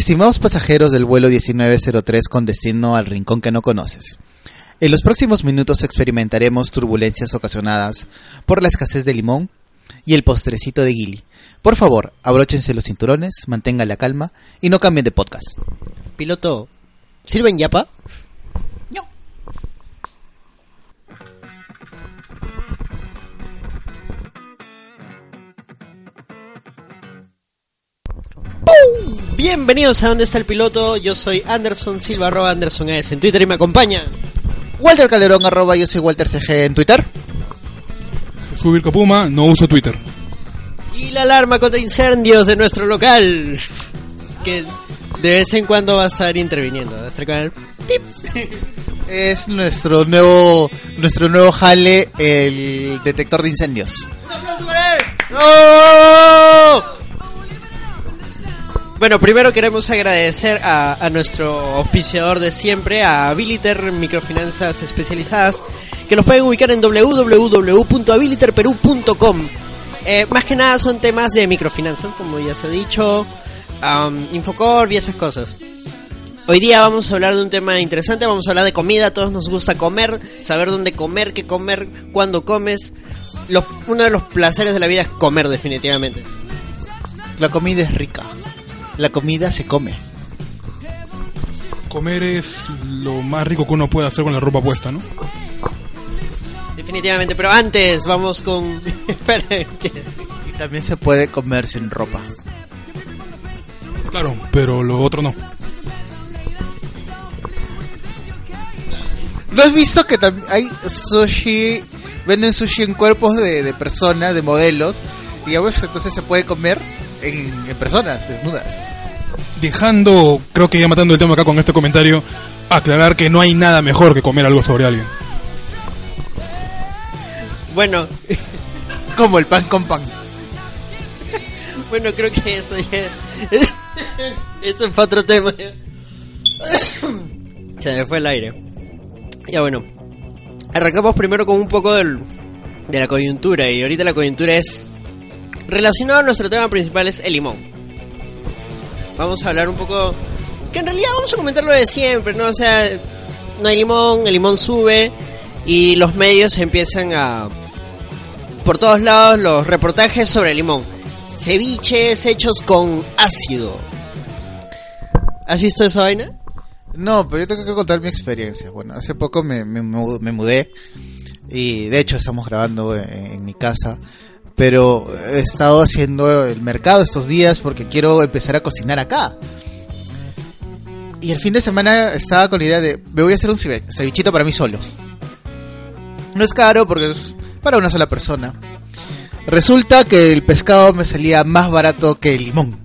Estimados pasajeros del vuelo 1903 con destino al rincón que no conoces. En los próximos minutos experimentaremos turbulencias ocasionadas por la escasez de limón y el postrecito de Gilly. Por favor, abróchense los cinturones, mantengan la calma y no cambien de podcast. Piloto, ¿sirven yapa? ¡Pum! Bienvenidos a Dónde está el piloto. Yo soy Anderson Silva, arroba Anderson AS en Twitter y me acompaña. Walter Calderón, arroba yo soy Walter CG en Twitter. Jesús Vilcapuma, no uso Twitter. Y la alarma contra incendios de nuestro local. Que de vez en cuando va a estar interviniendo. Va a estar con el pip. Es nuestro nuevo nuestro nuevo jale, el detector de incendios. ¡Un aplauso para él! ¡Oh! Bueno, primero queremos agradecer a, nuestro auspiciador de siempre, a Habiliter Microfinanzas Especializadas, que los pueden ubicar en www.habiliterperú.com. Eh, más que nada son temas de microfinanzas, como ya se ha dicho, um, Infocorp y esas cosas. Hoy día vamos a hablar de un tema interesante, vamos a hablar de comida, a todos nos gusta comer, saber dónde comer, qué comer, cuándo comes. Los- uno de los placeres de la vida es comer definitivamente. La comida es rica. La comida se come. Comer es lo más rico que uno puede hacer con la ropa puesta, ¿no? Definitivamente, pero antes vamos con... Y también se puede comer sin ropa. Claro, pero lo otro no. ¿No has visto que también hay sushi? Venden sushi en cuerpos de, de personas, de modelos. Y a veces entonces se puede comer en, en personas desnudas. Dejando, creo que ya matando el tema acá con este comentario, aclarar que no hay nada mejor que comer algo sobre alguien. Bueno, Como el pan con pan. bueno, creo que eso ya... Eso es para otro tema. Se me fue el aire. Ya bueno. Arrancamos primero con un poco del, de la coyuntura. Y ahorita la coyuntura es... Relacionado a nuestro tema principal es el limón. Vamos a hablar un poco... Que en realidad vamos a comentar lo de siempre, ¿no? O sea, no hay limón, el limón sube y los medios empiezan a... Por todos lados los reportajes sobre el limón. Ceviches hechos con ácido. ¿Has visto esa vaina? No, pero yo tengo que contar mi experiencia. Bueno, hace poco me, me, me mudé y de hecho estamos grabando en mi casa. Pero he estado haciendo el mercado estos días porque quiero empezar a cocinar acá. Y el fin de semana estaba con la idea de, me voy a hacer un cevichito para mí solo. No es caro porque es para una sola persona. Resulta que el pescado me salía más barato que el limón.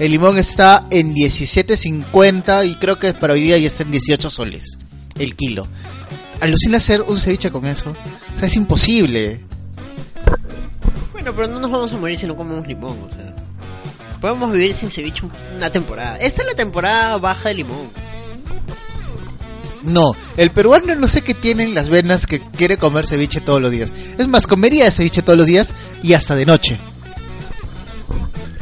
El limón está en 17.50 y creo que para hoy día ya está en 18 soles el kilo. Alucina hacer un ceviche con eso. O sea, es imposible. Bueno, pero no nos vamos a morir si no comemos limón, o sea. Podemos vivir sin ceviche un- una temporada. Esta es la temporada baja de limón. No, el peruano no sé qué tiene en las venas que quiere comer ceviche todos los días. Es más, comería ceviche todos los días y hasta de noche.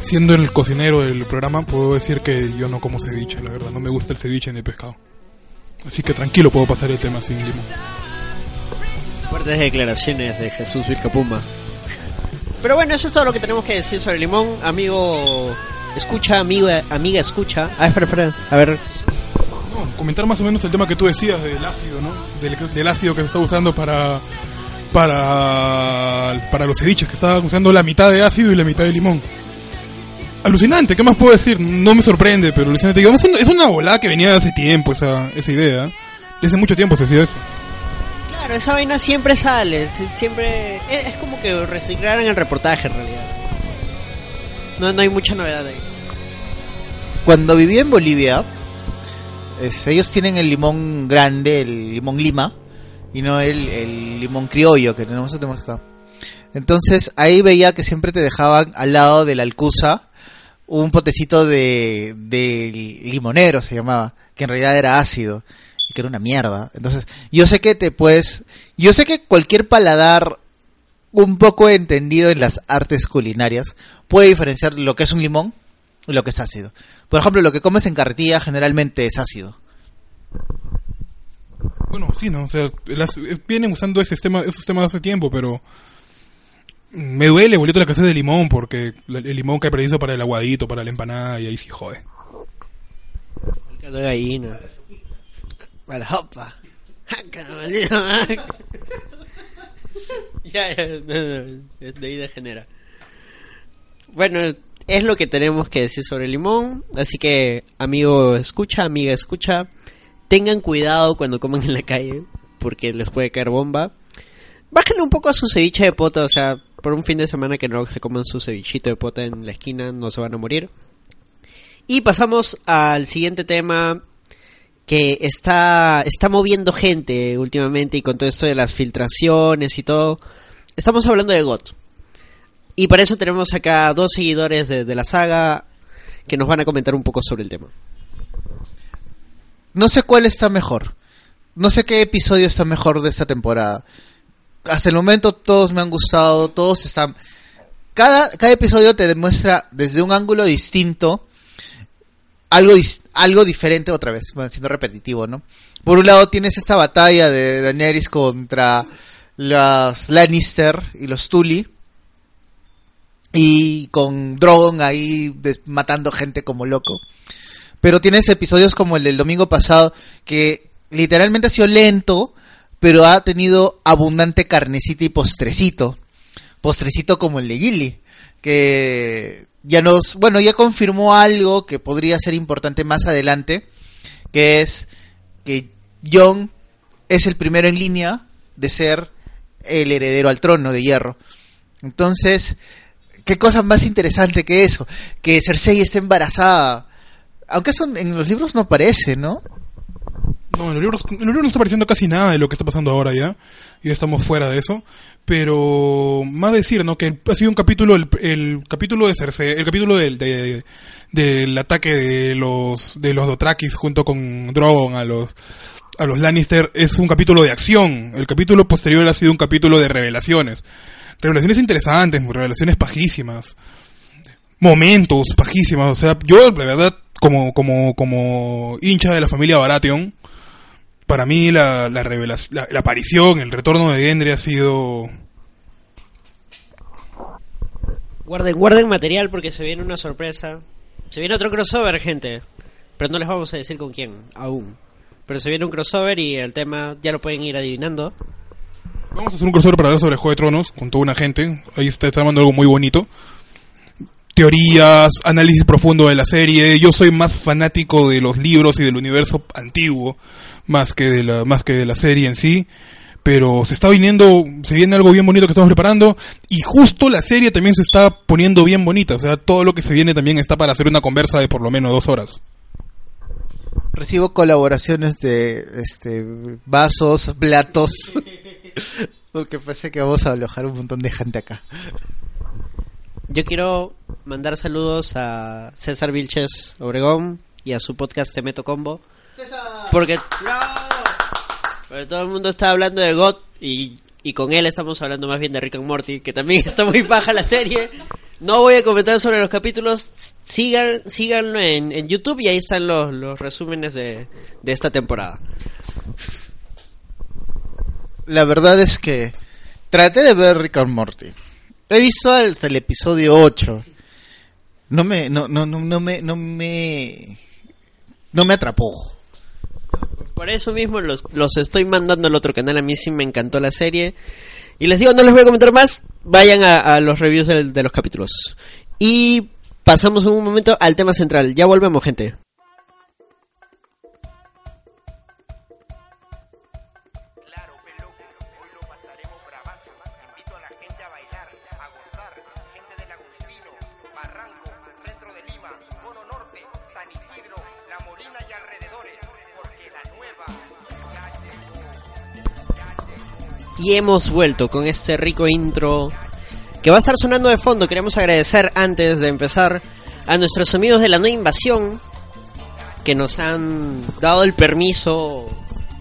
Siendo el cocinero del programa, puedo decir que yo no como ceviche, la verdad. No me gusta el ceviche ni el pescado. Así que tranquilo, puedo pasar el tema sin limón. Fuertes declaraciones de Jesús Vilcapuma. Pero bueno, eso es todo lo que tenemos que decir sobre limón. Amigo, escucha, amigo, amiga, escucha. Ah, espera, espera. A ver, comentar más o menos el tema que tú decías del ácido, ¿no? Del, del ácido que se está usando para para para los ceviches, que estaban usando la mitad de ácido y la mitad de limón. Alucinante, ¿qué más puedo decir? No me sorprende, pero alucinante. Es una- es una volada que venía de hace tiempo esa, esa idea. Desde mucho tiempo se hacía eso. Claro, esa vaina siempre sale. si- Siempre. Es, como que reciclaran el reportaje en realidad. No, no hay mucha novedad ahí. cuando viví en Bolivia, ellos tienen el limón grande, el limón lima, y no el, limón criollo que tenemos acá. Entonces ahí veía que siempre te dejaban al lado de la alcusa un potecito de limonero, se llamaba, que en realidad era ácido y que era una mierda. Entonces yo sé que te puedes, yo sé que cualquier paladar un poco entendido en las artes culinarias puede diferenciar lo que es un limón y lo que es ácido. Por ejemplo, lo que comes en carretilla generalmente es ácido. Bueno, sí, ¿no? O sea, las- eh, vienen usando ese sistema, esos sistemas hace tiempo, pero me duele, bolito, la casa de limón, porque la- el limón cae preciso para el aguadito, para la empanada, y ahí sí jode. El caldo de gallina. A la hopa. Jaca, maldito. ya, ya, no, no, de ahí degenera. Bueno, es lo que tenemos que decir sobre el limón. Así que, amigo escucha, amiga escucha, tengan cuidado cuando coman en la calle, porque les puede caer bomba. Bájenle un poco a su ceviche de pota, o sea, por un fin de semana que no se coman su cevichito de pota en la esquina, no se van a morir. Y pasamos al siguiente tema que está, está moviendo gente últimamente y con todo esto de las filtraciones y todo. Estamos hablando de GOT. Y para eso tenemos acá dos seguidores de, la saga que nos van a comentar un poco sobre el tema. No sé cuál está mejor. No sé qué episodio está mejor de esta temporada. Hasta el momento todos me han gustado, todos están... Cada, cada episodio te demuestra desde un ángulo distinto algo, algo diferente otra vez, bueno, siendo repetitivo, ¿no? Por un lado tienes esta batalla de Daenerys contra los Lannister y los Tully. Y con Drogon ahí matando gente como loco. Pero tienes episodios como el del domingo pasado que literalmente ha sido lento, pero ha tenido abundante carnecita y postrecito. Postrecito como el de Gilly, que ya nos, bueno, ya confirmó algo que podría ser importante más adelante, que es que Jon es el primero en línea de ser el heredero al trono de hierro. Entonces, qué cosa más interesante que eso, que Cersei esté embarazada. Aunque eso en los libros no aparece, ¿no? No, en los libros, en los libros no está apareciendo casi nada de lo que está pasando ahora ya. Ya estamos fuera de eso. Pero más decir, ¿no? Que ha sido un capítulo, el, el capítulo de Cersei, el capítulo del, de- del ataque de los, de los Dothrakis junto con Drogon a los, a los Lannister es un capítulo de acción. El capítulo posterior ha sido un capítulo de revelaciones. Revelaciones interesantes, revelaciones pajísimas. Momentos pajísimas. O sea, yo, la verdad, como, como, como hincha de la familia Baratheon, para mí la, la, revelación, la, la aparición, el retorno de Gendry ha sido... Guarden, guarden material porque se viene una sorpresa. Se viene otro crossover, gente. Pero no les vamos a decir con quién, aún. Pero se viene un crossover y el tema ya lo pueden ir adivinando. Vamos a hacer un crossover para hablar sobre Juego de Tronos con toda una gente. Ahí está, está armando algo muy bonito. Teorías, análisis profundo de la serie. Yo soy más fanático de los libros y del universo antiguo más que de la más que de la serie en sí. Pero se está viniendo, se viene algo bien bonito que estamos preparando y justo la serie también se está poniendo bien bonita. O sea, todo lo que se viene también está para hacer una conversa de por lo menos dos horas. Recibo colaboraciones de este vasos, platos. Porque parece que vamos a alojar un montón de gente acá. Yo quiero mandar saludos a César Vilches Obregón y a su podcast Te Meto Combo. Porque, porque todo el mundo está hablando de God y, y con él estamos hablando más bien de Rick and Morty, que también está muy baja la serie. No voy a comentar sobre los capítulos, sigan, síganlo en, en YouTube y ahí están los, los resúmenes de, de esta temporada. La verdad es que traté de ver Rick and Morty. He visto hasta el episodio 8. No me, no, no, no, no me, no me, no me atrapó. Por eso mismo los, los estoy mandando al otro canal. A mí sí me encantó la serie. Y les digo, no les voy a comentar más. Vayan a, los reviews del- de los capítulos. Y pasamos en un momento al tema central. Ya volvemos, gente. Y hemos vuelto con este rico intro que va a estar sonando de fondo. Queremos agradecer antes de empezar a nuestros amigos de la nueva invasión que nos han dado el permiso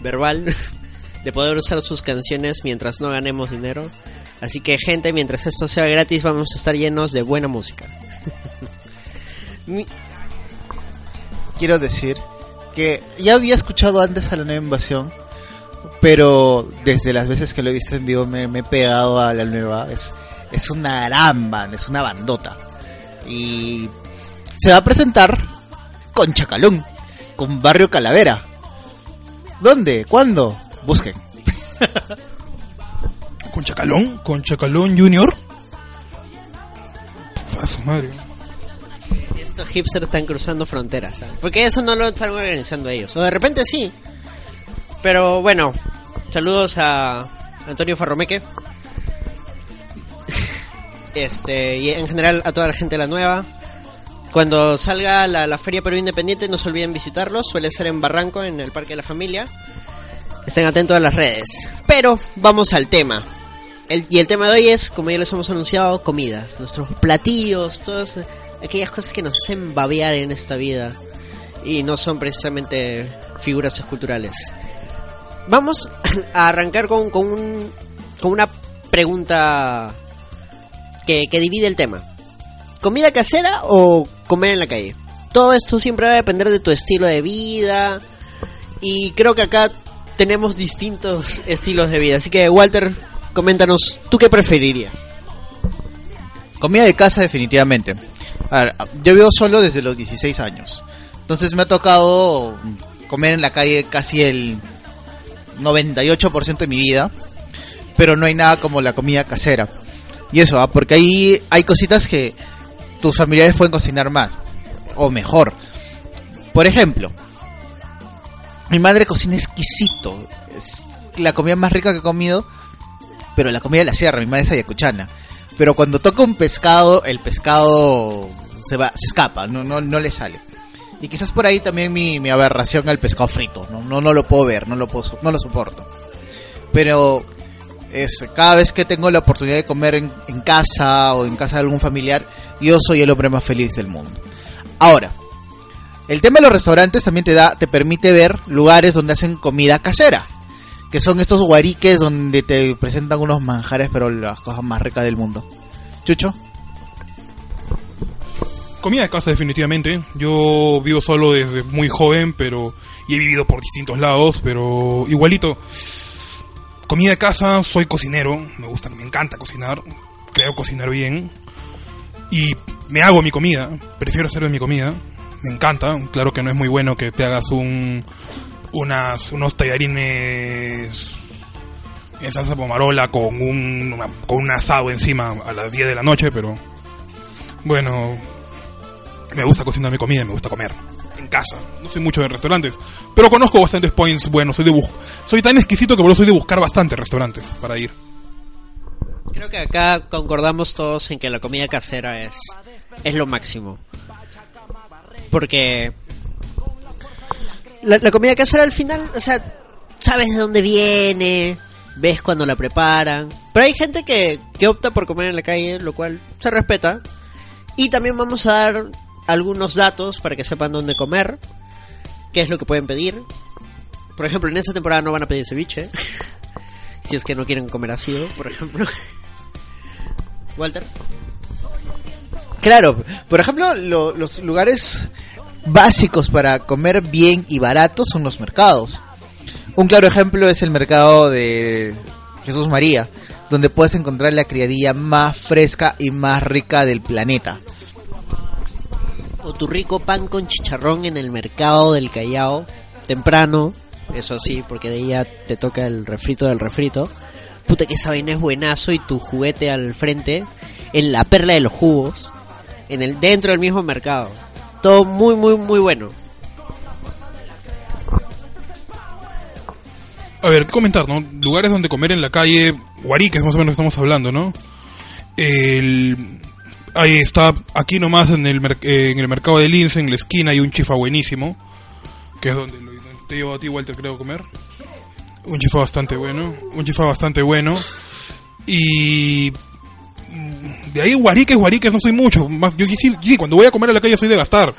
verbal de poder usar sus canciones mientras no ganemos dinero. Así que gente, mientras esto sea gratis vamos a estar llenos de buena música. Quiero decir que ya había escuchado antes a la nueva invasión, pero desde las veces que lo he visto en vivo me, me he pegado a la nueva. Es, es una gran banda, es una bandota. Y se va a presentar con Chacalón, con Barrio Calavera. ¿Dónde? ¿Cuándo? Busquen. ¿Con Chacalón? ¿Con Chacalón Junior? A su madre. Estos hipsters están cruzando fronteras, ¿sabes? Porque eso no lo están organizando ellos. O de repente sí. Pero bueno, saludos a Antonio Farromeque. Este, y en general a toda la gente de la nueva. Cuando salga la, la Feria Perú Independiente, no se olviden visitarlos. Suele ser en Barranco, en el Parque de la Familia. Estén atentos a las redes. Pero vamos al tema. El- y el tema de hoy es, como ya les hemos anunciado, comidas. Nuestros platillos, todas aquellas cosas que nos hacen babear en esta vida. Y no son precisamente figuras esculturales. Vamos a arrancar con, con, un- con una pregunta que, que divide el tema. ¿Comida casera o comer en la calle? Todo esto siempre va a depender de tu estilo de vida. Y creo que acá tenemos distintos estilos de vida. Así que, Walter, coméntanos, ¿tú qué preferirías? Comida de casa definitivamente. A ver, yo vivo solo desde los 16 años. Entonces me ha tocado comer en la calle casi el 98% de mi vida. Pero no hay nada como la comida casera. Y eso, ¿ah? porque ahí hay cositas que tus familiares pueden cocinar más. O mejor. Por ejemplo, mi madre cocina exquisito. Es la comida más rica que he comido. Pero la comida de la sierra, mi madre es ayacuchana. Pero cuando toca un pescado, el pescado se va, se escapa, no, no, no le sale. Y quizás por ahí también mi, mi aberración al pescado frito, ¿no? No, no lo puedo ver, no lo, no lo soporto. Pero es, cada vez que tengo la oportunidad de comer en, en casa o en casa de algún familiar, yo soy el hombre más feliz del mundo. Ahora, el tema de los restaurantes también te da, te permite ver lugares donde hacen comida casera. Que son estos guariques donde te presentan unos manjares, pero las cosas más ricas del mundo. Chucho. Comida de casa definitivamente. Yo vivo solo desde muy joven, pero y he vivido por distintos lados, pero igualito. Comida de casa, soy cocinero, me gusta, me encanta cocinar, creo cocinar bien y me hago mi comida, prefiero hacerme mi comida, me encanta, claro que no es muy bueno que te hagas un unas unos tallarines en salsa pomarola con un con un asado encima a las 10 de la noche, pero bueno, me gusta cocinar mi comida, me gusta comer en casa. No soy mucho de restaurantes, pero conozco bastantes points. Bueno, soy de soy tan exquisito que por soy de buscar bastantes restaurantes para ir. Creo que acá concordamos todos en que la comida casera es, es lo máximo. Porque la, la comida casera al final, o sea, sabes de dónde viene, ves cuando la preparan. Pero hay gente que, que opta por comer en la calle, lo cual se respeta. Y también vamos a dar algunos datos para que sepan dónde comer, qué es lo que pueden pedir. Por ejemplo, en esta temporada no van a pedir ceviche. si es que no quieren comer ácido, por ejemplo. Walter. Claro, por ejemplo, lo- los lugares básicos para comer bien y barato son los mercados. Un claro ejemplo es el mercado de Jesús María, donde puedes encontrar la criadilla más fresca y más rica del planeta. O tu rico pan con chicharrón en el mercado del Callao, temprano, eso sí, porque de ahí ya te toca el refrito del refrito. Puta que esa vaina es buenazo y tu juguete al frente, en la perla de los jugos, en el dentro del mismo mercado. Todo muy muy muy bueno. A ver, ¿qué comentar, no? Lugares donde comer en la calle, Guariques más o menos estamos hablando, ¿no? El, ahí está, aquí nomás en el, eh, en el mercado de Lince, en la esquina, hay un chifa buenísimo, que es donde lo, te llevo a ti, Walter, creo, comer. Un chifa bastante bueno. Un chifa bastante bueno. Y. mm, De ahí guariques, guariques no soy mucho. Más, yo sí, sí, cuando voy a comer a la calle soy de gastar.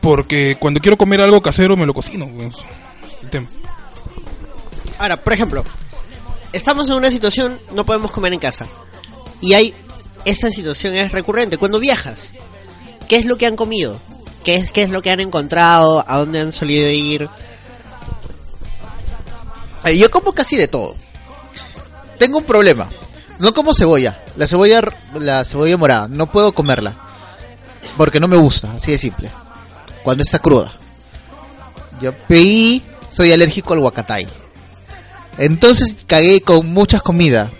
Porque cuando quiero comer algo casero me lo cocino. pues, es el tema. Ahora, por ejemplo, estamos en una situación, no podemos comer en casa. Y hay, esta situación es recurrente. Cuando viajas, ¿qué es lo que han comido? ¿Qué es, qué es lo que han encontrado? ¿A dónde han solido ir? Yo como casi de todo. Tengo un problema. No como cebolla. La cebolla, la cebolla morada. No puedo comerla. Porque no me gusta, así de simple. Cuando está cruda. Yo soy alérgico al huacatay. Entonces cagué con muchas comidas.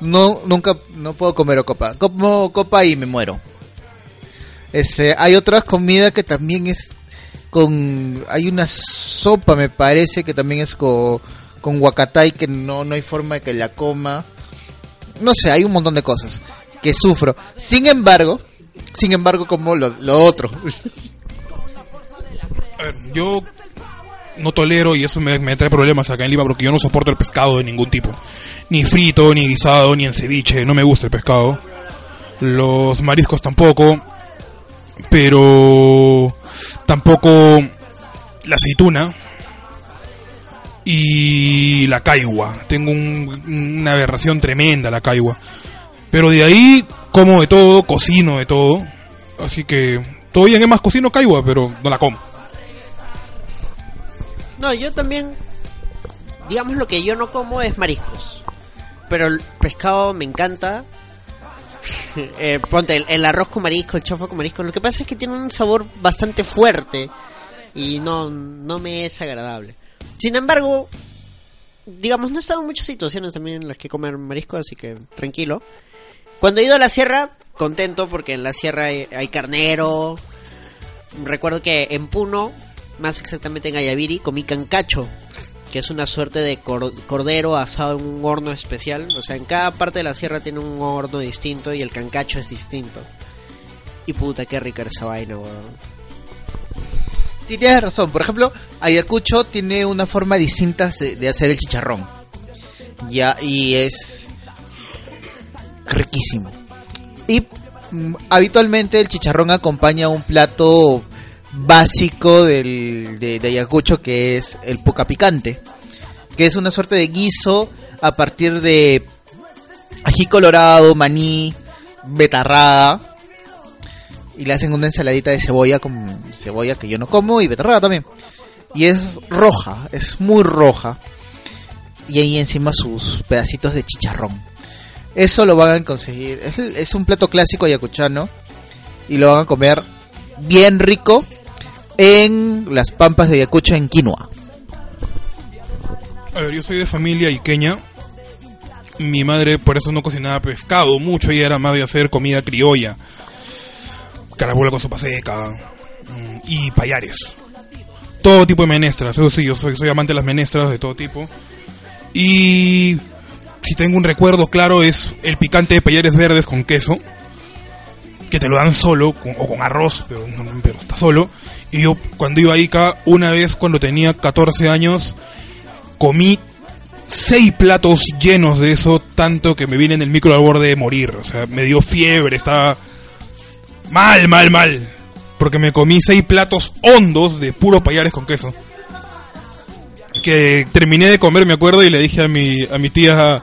No, nunca, no puedo comer copa. Como copa y me muero. Este, hay otras comidas que también es con, hay una sopa me parece que también es con, con huacatay que no, no hay forma de que la coma. No sé, hay un montón de cosas que sufro. Sin embargo, sin embargo como lo, lo otro. A ver, yo no tolero y eso me, me trae problemas acá en Lima porque yo no soporto el pescado de ningún tipo. Ni frito, ni guisado, ni en ceviche. No me gusta el pescado. Los mariscos tampoco. Pero tampoco la aceituna. Y la caigua. Tengo un- una aberración tremenda la caigua. Pero de ahí como de todo, cocino de todo. Así que bien, es más cocino caigua, pero no la como. No, yo también, digamos lo que yo no como es mariscos. Pero el pescado me encanta. Eh, ponte el, arroz con marisco, el chofo con marisco. Lo que pasa es que tiene un sabor bastante fuerte y no, no me es agradable. Sin embargo, digamos, no he estado en muchas situaciones también en las que comer marisco, así que tranquilo. Cuando he ido a la sierra, contento porque en la sierra hay, hay carnero. Recuerdo que en Puno, más exactamente en Ayaviri, comí cancacho, que es una suerte de cor- cordero asado en un horno especial. O sea, en cada parte de la sierra tiene un horno distinto y el cancacho es distinto. Y puta, qué rica esa vaina, weón. Sí, tienes razón. Por ejemplo, Ayacucho tiene una forma distinta de, de hacer el chicharrón. Ya, y es riquísimo. Y mm, habitualmente el chicharrón acompaña un plato básico del, de, Ayacucho que es el puca picante. Que es una suerte de guiso a partir de ají colorado, maní, betarrada y le hacen una ensaladita de cebolla con cebolla que yo no como y betarraga también. Y es roja, es muy roja. Y ahí encima sus pedacitos de chicharrón. Eso lo van a conseguir. Es, es un plato clásico ayacuchano. Y lo van a comer bien rico en las pampas de Ayacucho en quinoa. A ver, yo soy de familia iqueña. Mi madre por eso no cocinaba pescado mucho, ella era más de hacer comida criolla. Carabola con sopa seca mm, y payares. Todo tipo de menestras, eso sí, yo soy, amante de las menestras de todo tipo. Y si tengo un recuerdo claro es el picante de payares verdes con queso. Que te lo dan solo o con arroz, pero está solo. Y yo cuando iba a Ica, una vez cuando tenía 14 años, comí seis platos llenos de eso, tanto que me vine en el micro al borde de morir. O sea, me dio fiebre, estaba mal, mal, mal. Porque me comí seis platos hondos de puro payares con queso. Que terminé de comer, me acuerdo, y le dije a mi, a mi tía,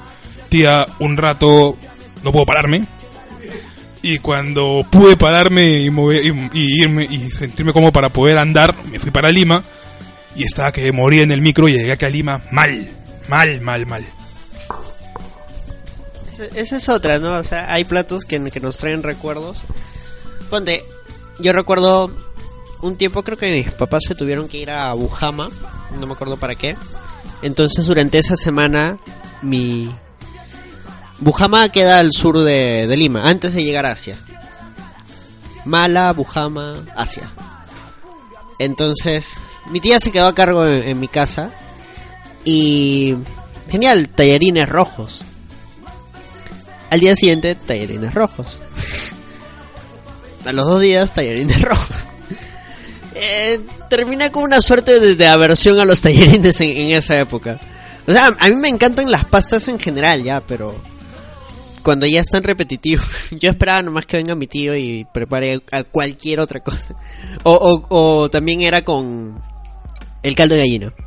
tía, un rato no puedo pararme. Y cuando pude pararme y, mover- y, y irme y sentirme como para poder andar, me fui para Lima y estaba que moría en el micro y llegué acá a Lima mal, mal, mal, mal. Esa, es otra, ¿no? O sea, hay platos que, que nos traen recuerdos. Ponte, yo recuerdo un tiempo, creo que mis papás se tuvieron que ir a Bujama, no me acuerdo para qué. Entonces, durante esa semana, mi. Bujama queda al sur de, Lima, antes de llegar a Asia. Mala, Bujama, Asia. Entonces, mi tía se quedó a cargo en, mi casa y. Genial, tallarines rojos. Al día siguiente, tallarines rojos. A los dos días, tallarines rojos. Eh, terminé con una suerte de, de aversión a los tallarines en, en esa época. O sea, a mí me encantan las pastas en general, ya, pero cuando ya están repetitivos. Yo esperaba nomás que venga mi tío y prepare a cualquier otra cosa. O, o, o también era con el caldo de gallina.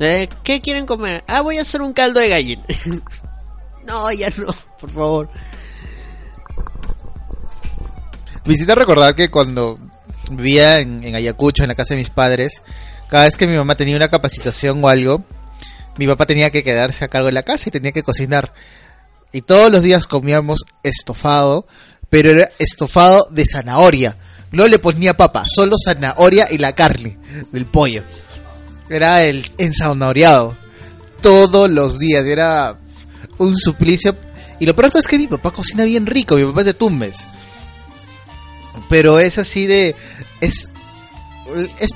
Eh, ¿Qué quieren comer? Ah, voy a hacer un caldo de gallina. no, ya no, por favor. Me recordar que cuando vivía en Ayacucho, en la casa de mis padres, cada vez que mi mamá tenía una capacitación o algo, mi papá tenía que quedarse a cargo de la casa y tenía que cocinar. Y todos los días comíamos estofado, pero era estofado de zanahoria. No le ponía papa, solo zanahoria y la carne del pollo. Era el enzanahoreado. Todos los días. Era un suplicio. Y lo peor es que mi papá cocina bien rico. Mi papá es de Tumbes. Pero es así de... Es,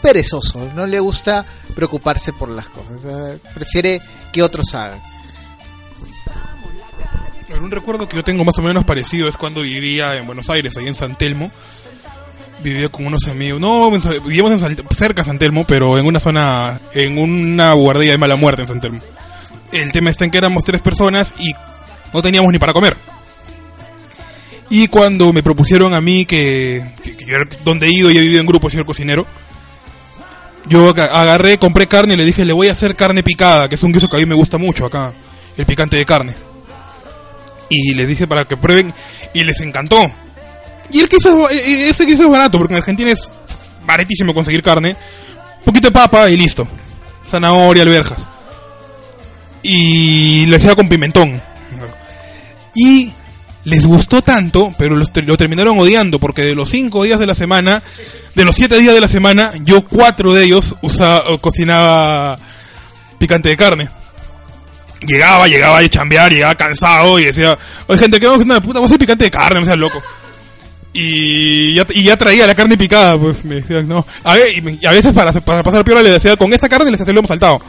perezoso. No le gusta preocuparse por las cosas. prefiere que otros hagan. Pero un recuerdo que yo tengo más o menos parecido es cuando vivía en Buenos Aires, ahí en San Telmo. Vivía con unos amigos. No, vivíamos en San- cerca de San Telmo, pero en una zona, en una guardia de mala muerte en San Telmo. El tema está en que éramos tres personas y no teníamos ni para comer. Y cuando me propusieron a mí que, que- que donde he ido y he vivido en grupo, soy cocinero, yo aga- agarré, compré carne y le dije, le voy a hacer carne picada, que es un guiso que a mí me gusta mucho acá, el picante de carne y les dije para que prueben y les encantó. Y el queso es, ba- e- ese queso es barato porque en Argentina es baratísimo conseguir carne. Poquito de papa y listo. Zanahoria, alberjas. Y le hacía con pimentón. Y les gustó tanto, pero los lo terminaron odiando porque de los cinco días de la semana, de los siete días de la semana, yo cuatro de ellos usaba, cocinaba picante de carne llegaba, llegaba a chambear, llegaba cansado y decía, oye gente, ¿qué vamos a hacer? Puta, vamos a picante de carne, seas loco. Y ya, y ya traía la carne picada, pues me decían, no. A, ver, y, me- a veces para, para pasar piola le decía, con esta carne les hacía el lomo saltado.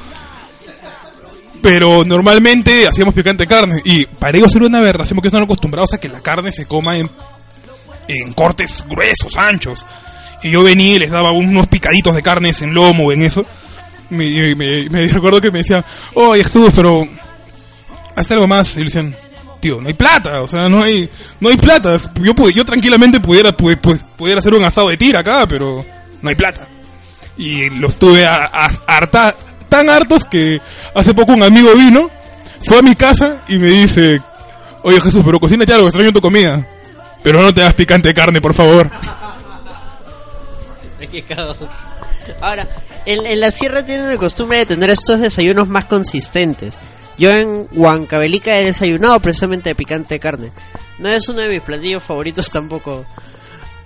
Pero normalmente hacíamos picante de carne. Y para ellos era una aberración porque están acostumbrados a que la carne se coma en, en cortes gruesos, anchos. Y yo venía y les daba unos picaditos de carnes en lomo, en eso. Me, me, me recuerdo que me decían, oye Jesús, pero hazte algo más. Y le decían, tío, no hay plata, o sea, no hay, no hay plata. Yo, yo tranquilamente pudiera, pu- pues, pudiera hacer un asado de tira acá, pero no hay plata. Y los tuve a, a- harta- tan hartos que hace poco un amigo vino, fue a mi casa y me dice, oye Jesús, pero cocínate algo, extraño tu comida. Pero no te das picante de carne, por favor. Ahora, en, en la sierra tienen la costumbre de tener estos desayunos más consistentes. Yo en Huancavelica he desayunado precisamente de picante de carne. No es uno de mis platillos favoritos tampoco.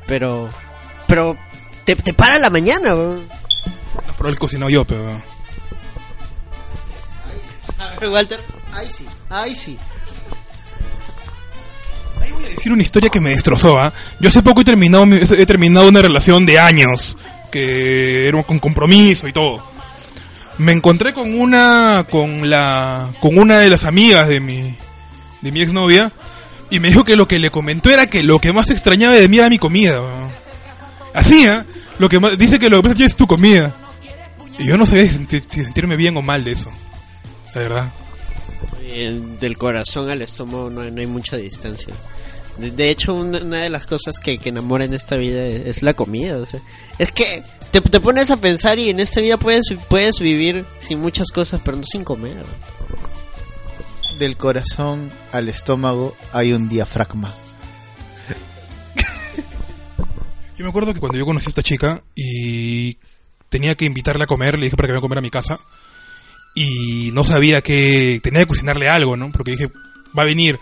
Pero. Pero. Te, te para la mañana, weón. No, pero él cocinó yo, pero... Walter. Ay sí, ay sí. Voy a decir una historia que me destrozó, ¿ah? Yo hace poco he terminado, mi- he terminado una relación de años, que era con compromiso y todo. Me encontré con una, con la, con una de las amigas de mi, de mi exnovia, y me dijo que lo que le comentó era que lo que más extrañaba de mí era mi comida. Así, ¿ah? Lo que más, dice que lo que más es tu comida. Y yo no sabía si senti- si sentirme bien o mal de eso. La verdad. Eh, Del corazón al estómago no hay mucha distancia. De, de hecho, una, una de las cosas que, que enamora en esta vida es, es la comida. O sea, es que te, te pones a pensar y en esta vida puedes, puedes vivir sin muchas cosas, pero no sin comer. Del corazón al estómago hay un diafragma. Yo me acuerdo que cuando yo conocí a esta chica y tenía que invitarla a comer, le dije para que venga a comer a mi casa y no sabía que tenía que cocinarle algo, ¿no? Porque dije, va a venir,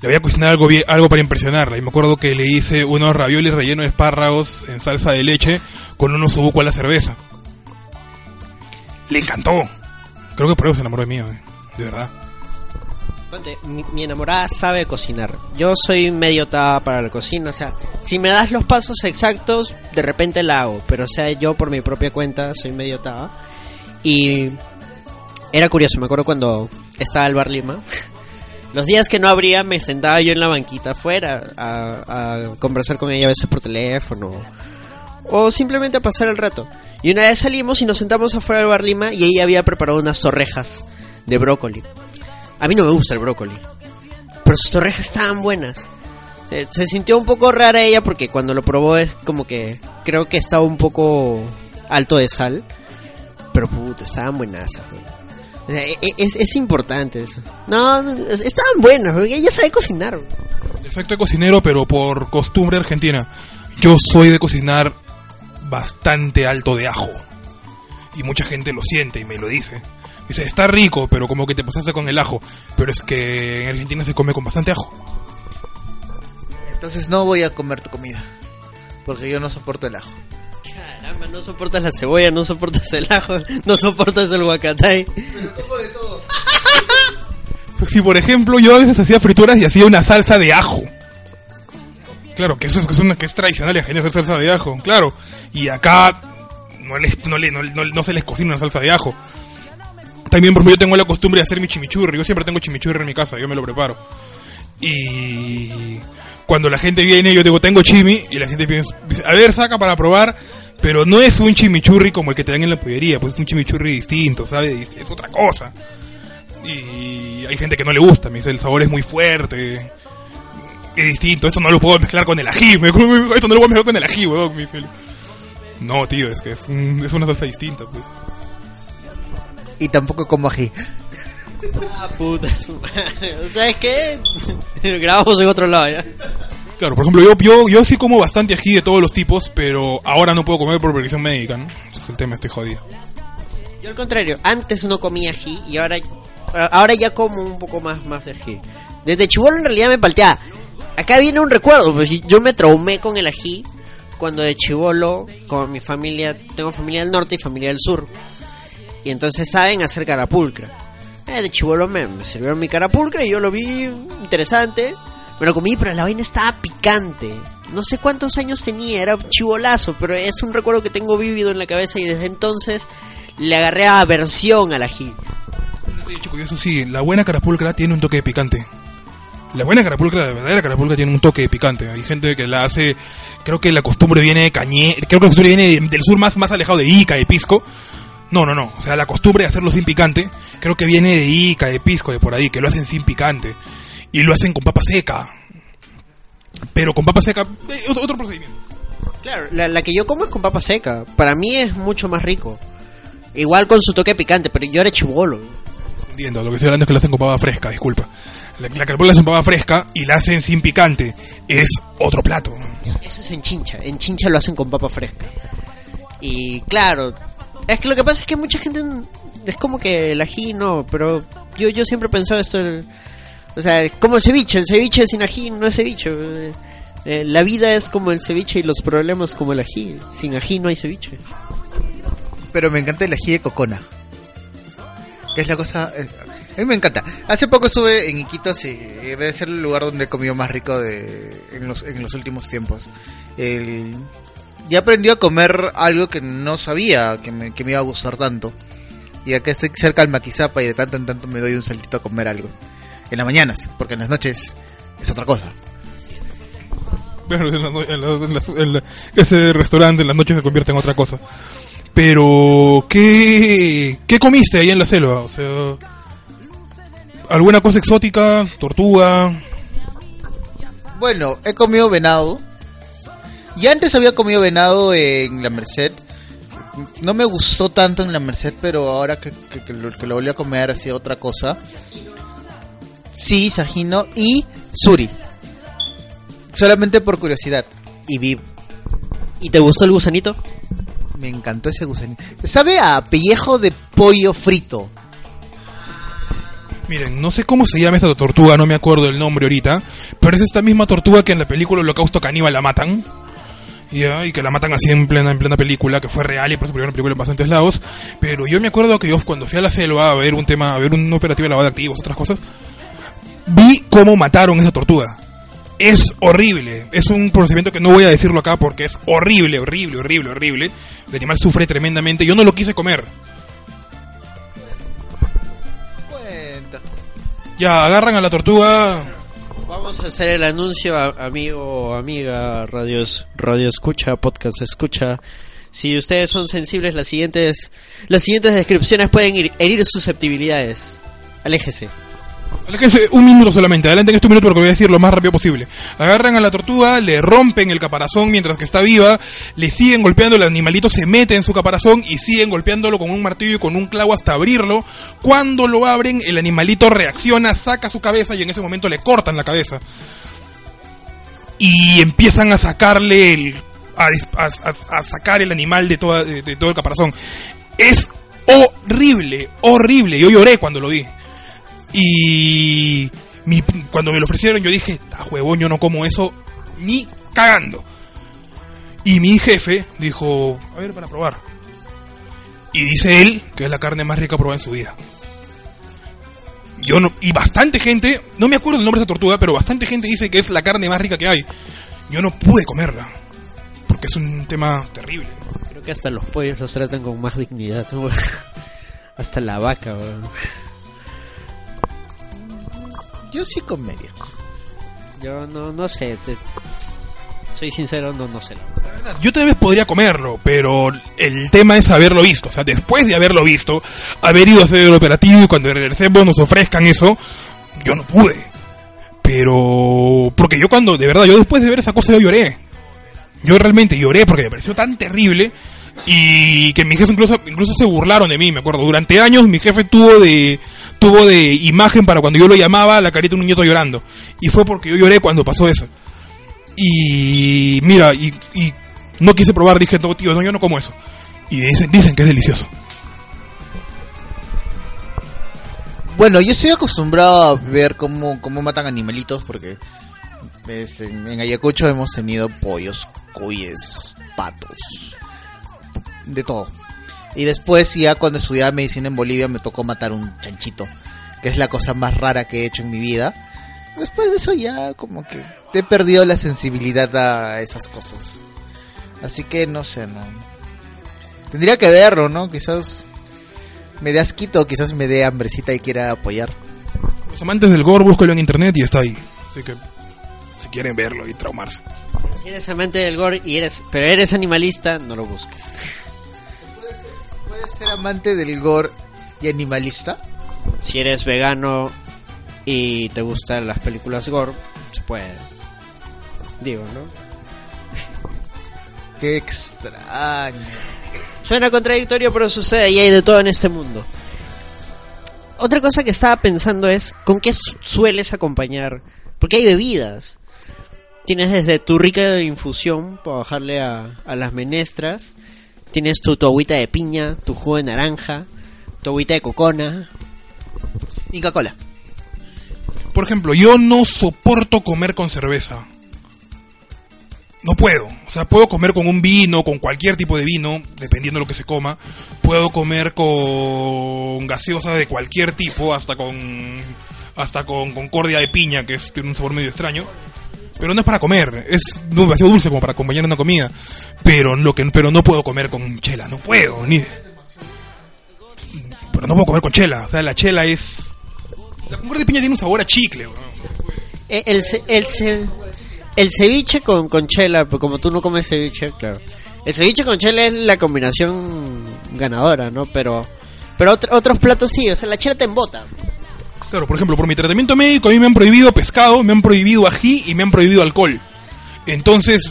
le voy a cocinar algo bien, algo para impresionarla. Y me acuerdo que le hice unos raviolis rellenos de espárragos en salsa de leche con unos subuco a la cerveza. Le encantó. Creo que por eso se enamoró de mí, eh, de verdad. Mi, mi enamorada sabe cocinar. Yo soy medio tada para la cocina. O sea, si me das los pasos exactos, de repente la hago. Pero, o sea, yo por mi propia cuenta soy medio tada. Y era curioso, me acuerdo cuando estaba al Bar Lima. Los días que no abría, me sentaba yo en la banquita afuera a, conversar con ella a veces por teléfono. O simplemente a pasar el rato. Y una vez salimos y nos sentamos afuera del bar Lima y ella había preparado unas torrejas de brócoli. A mí no me gusta el brócoli, pero sus torrejas estaban buenas. Se, sintió un poco rara ella porque cuando lo probó es como que creo que estaba un poco alto de sal, pero puta, estaban buenas. O sea, e- e- es, es importante eso. No, no, es- estaban buenas, güey, ella sabe cocinar. Defecto de cocinero, pero por costumbre argentina. Yo soy de cocinar bastante alto de ajo. Y mucha gente lo siente y me lo dice. Dice, está rico, pero como que te pasaste con el ajo. Pero es que en Argentina se come con bastante ajo. Entonces no voy a comer tu comida. Porque yo no soporto el ajo. Caramba, no soportas la cebolla, no soportas el ajo, no soportas el guacatay. Si por ejemplo yo a veces hacía frituras y hacía una salsa de ajo. Claro, que eso es, que es una, que es tradicional en Argentina hacer salsa de ajo, claro. Y acá no, les, no, le- no, no- no se les cocina una salsa de ajo. También, por ejemplo, yo tengo la costumbre de hacer mi chimichurri. Yo siempre tengo chimichurri en mi casa, yo me lo preparo. Y cuando la gente viene, yo digo, tengo chimi. Y la gente piensa, a ver, saca para probar. Pero no es un chimichurri como el que te dan en la pollería, pues es un chimichurri distinto, ¿sabes? Es otra cosa. Y hay gente que no le gusta, me dice, el sabor es muy fuerte. Es distinto, esto no lo puedo mezclar con el ají. me- Esto no lo puedo mezclar con el ají, weón. Me dice él. No, tío, es que es, un- es una salsa distinta, pues. Y tampoco como ají. Ah, puta su madre. ¿Sabes qué? Grabamos en otro lado ya. Claro, por ejemplo, yo, yo, yo sí como bastante ají de todos los tipos, pero ahora no puedo comer por prescripción médica, ¿no? Ese es el tema, estoy jodido. Yo al contrario, antes no comía ají y ahora ahora ya como un poco más más ají. Desde chivolo en realidad me palteaba. Acá viene un recuerdo, pues yo me traumé con el ají cuando de chivolo con mi familia, tengo familia del norte y familia del sur. Y entonces saben hacer carapulcra. Eh, de chivolo me, me sirvieron mi carapulcra y yo lo vi interesante. Me lo comí, pero la vaina estaba picante. No sé cuántos años tenía, era un chivolazo, pero es un recuerdo que tengo vívido en la cabeza y desde entonces le agarré aversión al ají. Oye, chico, y eso sí, la buena carapulcra tiene un toque de picante. La buena carapulcra, la verdadera carapulcra tiene un toque de picante. Hay gente que la hace, creo que la costumbre viene de Cañé, creo que la costumbre viene de- del sur más, más alejado de Ica, de Pisco. No, no, no, o sea, la costumbre de hacerlo sin picante, creo que viene de Ica, de Pisco, de por ahí, que lo hacen sin picante. Y lo hacen con papa seca. Pero con papa seca, eh, otro, otro procedimiento. Claro, la, la que yo como es con papa seca. Para mí es mucho más rico. Igual con su toque picante, pero yo era chivolo. Entiendo, lo que estoy hablando es que lo hacen con papa fresca, disculpa. La, la carapulcra la hacen con papa fresca y la hacen sin picante. Es otro plato. Eso es en chincha. En chincha lo hacen con papa fresca. Y claro, es que lo que pasa es que mucha gente es como que el ají no, pero yo yo siempre he pensado esto. el- o sea, como el ceviche. El ceviche sin ají no es ceviche. eh, eh, la vida es como el ceviche y los problemas como el ají. Sin ají no hay ceviche. Pero me encanta el ají de cocona. Es la cosa... eh, a mí me encanta. Hace poco estuve en Iquitos y debe ser el lugar donde he comido más rico de, en, los, en los últimos tiempos. El, ya aprendí a comer algo que no sabía que me, que me iba a gustar tanto. Y acá estoy cerca del Maquizapa y de tanto en tanto me doy un saltito a comer algo. En las mañanas, porque en las noches es otra cosa. Bueno, en no- en la- ese restaurante en las noches se convierte en otra cosa. Pero, ¿qué, ¿qué comiste ahí en la selva? O sea, ¿alguna cosa exótica? ¿Tortuga? Bueno, he comido venado. Y antes había comido venado en la Merced. No me gustó tanto en la Merced, pero ahora que, que- que lo, que lo volví a comer hacía otra cosa. Sí, sajino y suri. Solamente por curiosidad. Y vi, ¿Y te gustó el gusanito? me encantó ese gusanito. Sabe a pellejo de pollo frito. Miren, no sé cómo se llama esa tortuga, no me acuerdo el nombre ahorita, pero es esta misma tortuga que en la película Holocausto Caníbal la matan. Ya, y que la matan así en plena, en plena película, que fue real y por eso pusieron la película en bastantes lados. Pero yo me acuerdo que yo cuando fui a la selva a ver un tema, a ver un operativo de lavado de activos, otras cosas, vi cómo mataron esa tortuga. Es horrible. Es un procedimiento que no voy a decirlo acá porque es horrible, horrible, horrible, horrible. El animal sufre tremendamente. Yo no lo quise comer. Cuenta. Ya, agarran a la tortuga. Vamos a hacer el anuncio, amigo o amiga, radios, radio escucha, podcast escucha. Si ustedes son sensibles, las siguientes, las siguientes descripciones pueden ir- herir susceptibilidades. Aléjese. Un minuto solamente, adelanten este minuto porque voy a decir lo más rápido posible. Agarran a la tortuga, le rompen el caparazón mientras que está viva, le siguen golpeando, el animalito se mete en su caparazón y siguen golpeándolo con un martillo y con un clavo hasta abrirlo. Cuando lo abren, el animalito reacciona, saca su cabeza y en ese momento le cortan la cabeza. Y empiezan a sacarle el... a, sacar el animal de, toda- de todo el caparazón. Es horrible, horrible. Yo lloré cuando lo vi. Y mi- cuando me lo ofrecieron yo dije, a huevón, yo no como eso ni cagando. Y mi jefe dijo, a ver, para probar. Y dice él que es la carne más rica probada en su vida. Yo no, y bastante gente, no me acuerdo el nombre de esa tortuga, pero bastante gente dice que es la carne más rica que hay. Yo no pude comerla, porque es un tema terrible. Creo que hasta los pollos los tratan con más dignidad. ¿no? hasta la vaca, weón. Yo sí comería. Yo no, no sé. te- soy sincero, no, no sé. la verdad. Yo tal vez podría comerlo, pero el tema es haberlo visto. O sea, después de haberlo visto, haber ido a hacer el operativo y cuando regresemos nos ofrezcan eso, yo no pude. Pero... Porque yo cuando, de verdad, yo después de ver esa cosa yo lloré. Yo realmente lloré porque me pareció tan terrible y que mi jefe incluso, incluso se burlaron de mí, me acuerdo. Durante años mi jefe tuvo de tuvo de imagen para cuando yo lo llamaba la carita de un niñito llorando. Y fue porque yo lloré cuando pasó eso. Y mira, y, y no quise probar, dije, no, tío, no, yo no como eso. Y dicen, dicen que es delicioso. Bueno, yo estoy acostumbrado a ver cómo, cómo matan animalitos porque en, en Ayacucho hemos tenido pollos, cuyes, patos, de todo. Y después ya cuando estudiaba medicina en Bolivia me tocó matar un chanchito, que es la cosa más rara que he hecho en mi vida. Después de eso ya como que he perdido la sensibilidad a esas cosas. Así que no sé, no. Tendría que verlo, ¿no? Quizás me dé asquito, quizás me dé hambrecita y quiera apoyar. Los amantes del gore, búscalo en internet y está ahí. Así que, si quieren verlo y traumarse. Si eres amante del gore y eres, pero eres animalista, no lo busques. ¿Puedes ser amante del gore y animalista? Si eres vegano y te gustan las películas gore, se puede. Digo, ¿no? Qué extraño. Suena contradictorio, pero sucede y hay de todo en este mundo. Otra cosa que estaba pensando es, ¿con qué su- sueles acompañar? Porque hay bebidas. Tienes desde tu rica infusión para bajarle a, a las menestras. Tienes tu, tu de piña, tu jugo de naranja, tu agüita de cocona. Inca Cola. Por ejemplo, yo no soporto comer con cerveza. No puedo. O sea, puedo comer con un vino, con cualquier tipo de vino, dependiendo de lo que se coma. Puedo comer con gaseosa de cualquier tipo, hasta con hasta con concordia de piña, que es, tiene un sabor medio extraño. Pero no es para comer, es demasiado dulce como para acompañar una comida. Pero lo que pero no puedo comer con chela, no puedo, ni Pero no puedo comer con chela, o sea, la chela es la concordia de piña tiene un sabor a chicle. Eh, El, el, el ceviche con, con chela, pues como tú no comes ceviche, claro. El ceviche con chela es la combinación ganadora, ¿no? Pero pero otro- otros platos sí, o sea, la chela te embota. Claro, por ejemplo, por mi tratamiento médico a mí me han prohibido pescado, me han prohibido ají y me han prohibido alcohol. Entonces,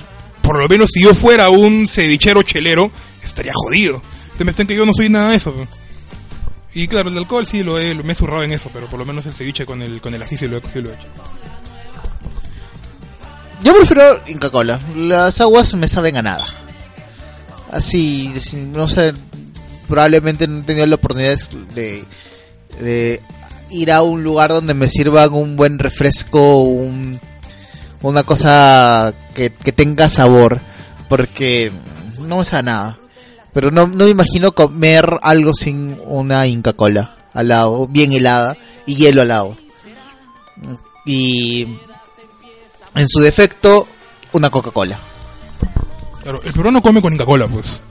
por lo menos si yo fuera un cevichero chelero, estaría jodido. Se me están que yo no soy nada de eso. Y claro, el alcohol sí lo he, me he zurrado en eso, pero por lo menos el ceviche con el, con el ají sí lo, he- sí lo he hecho. Yo prefiero Inca Cola. Las aguas me saben a nada. Así, no sé, probablemente no he tenido la oportunidad de ir a un lugar donde me sirvan un buen refresco, un, una cosa que, que tenga sabor, porque no me nada. Pero no, no me imagino comer algo sin una Inca Cola al lado, bien helada y hielo al lado. Y en su defecto, una Coca-Cola. Claro, el peruano come con Inca-Cola, pues.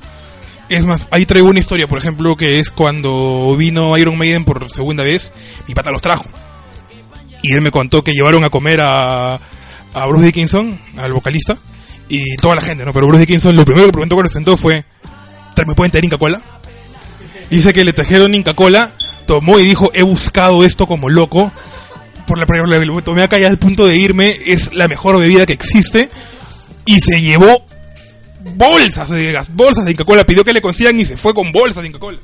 Es más, ahí traigo una historia, por ejemplo, que es cuando vino Iron Maiden por segunda vez, mi pata los trajo. Y él me contó que llevaron a comer a, a Bruce Dickinson, al vocalista, y toda la gente, ¿no? Pero Bruce Dickinson lo primero que preguntó cuando se sentó fue, ¿me pueden traer Inca Cola? Dice que le trajeron Inca Cola, tomó y dijo, he buscado esto como loco, por la primera vez lo tomé acá ya al punto de irme, es la mejor bebida que existe, y se llevó bolsas de gas, bolsas de Inca Cola, pidió que le consigan y se fue con bolsas de Inca Cola.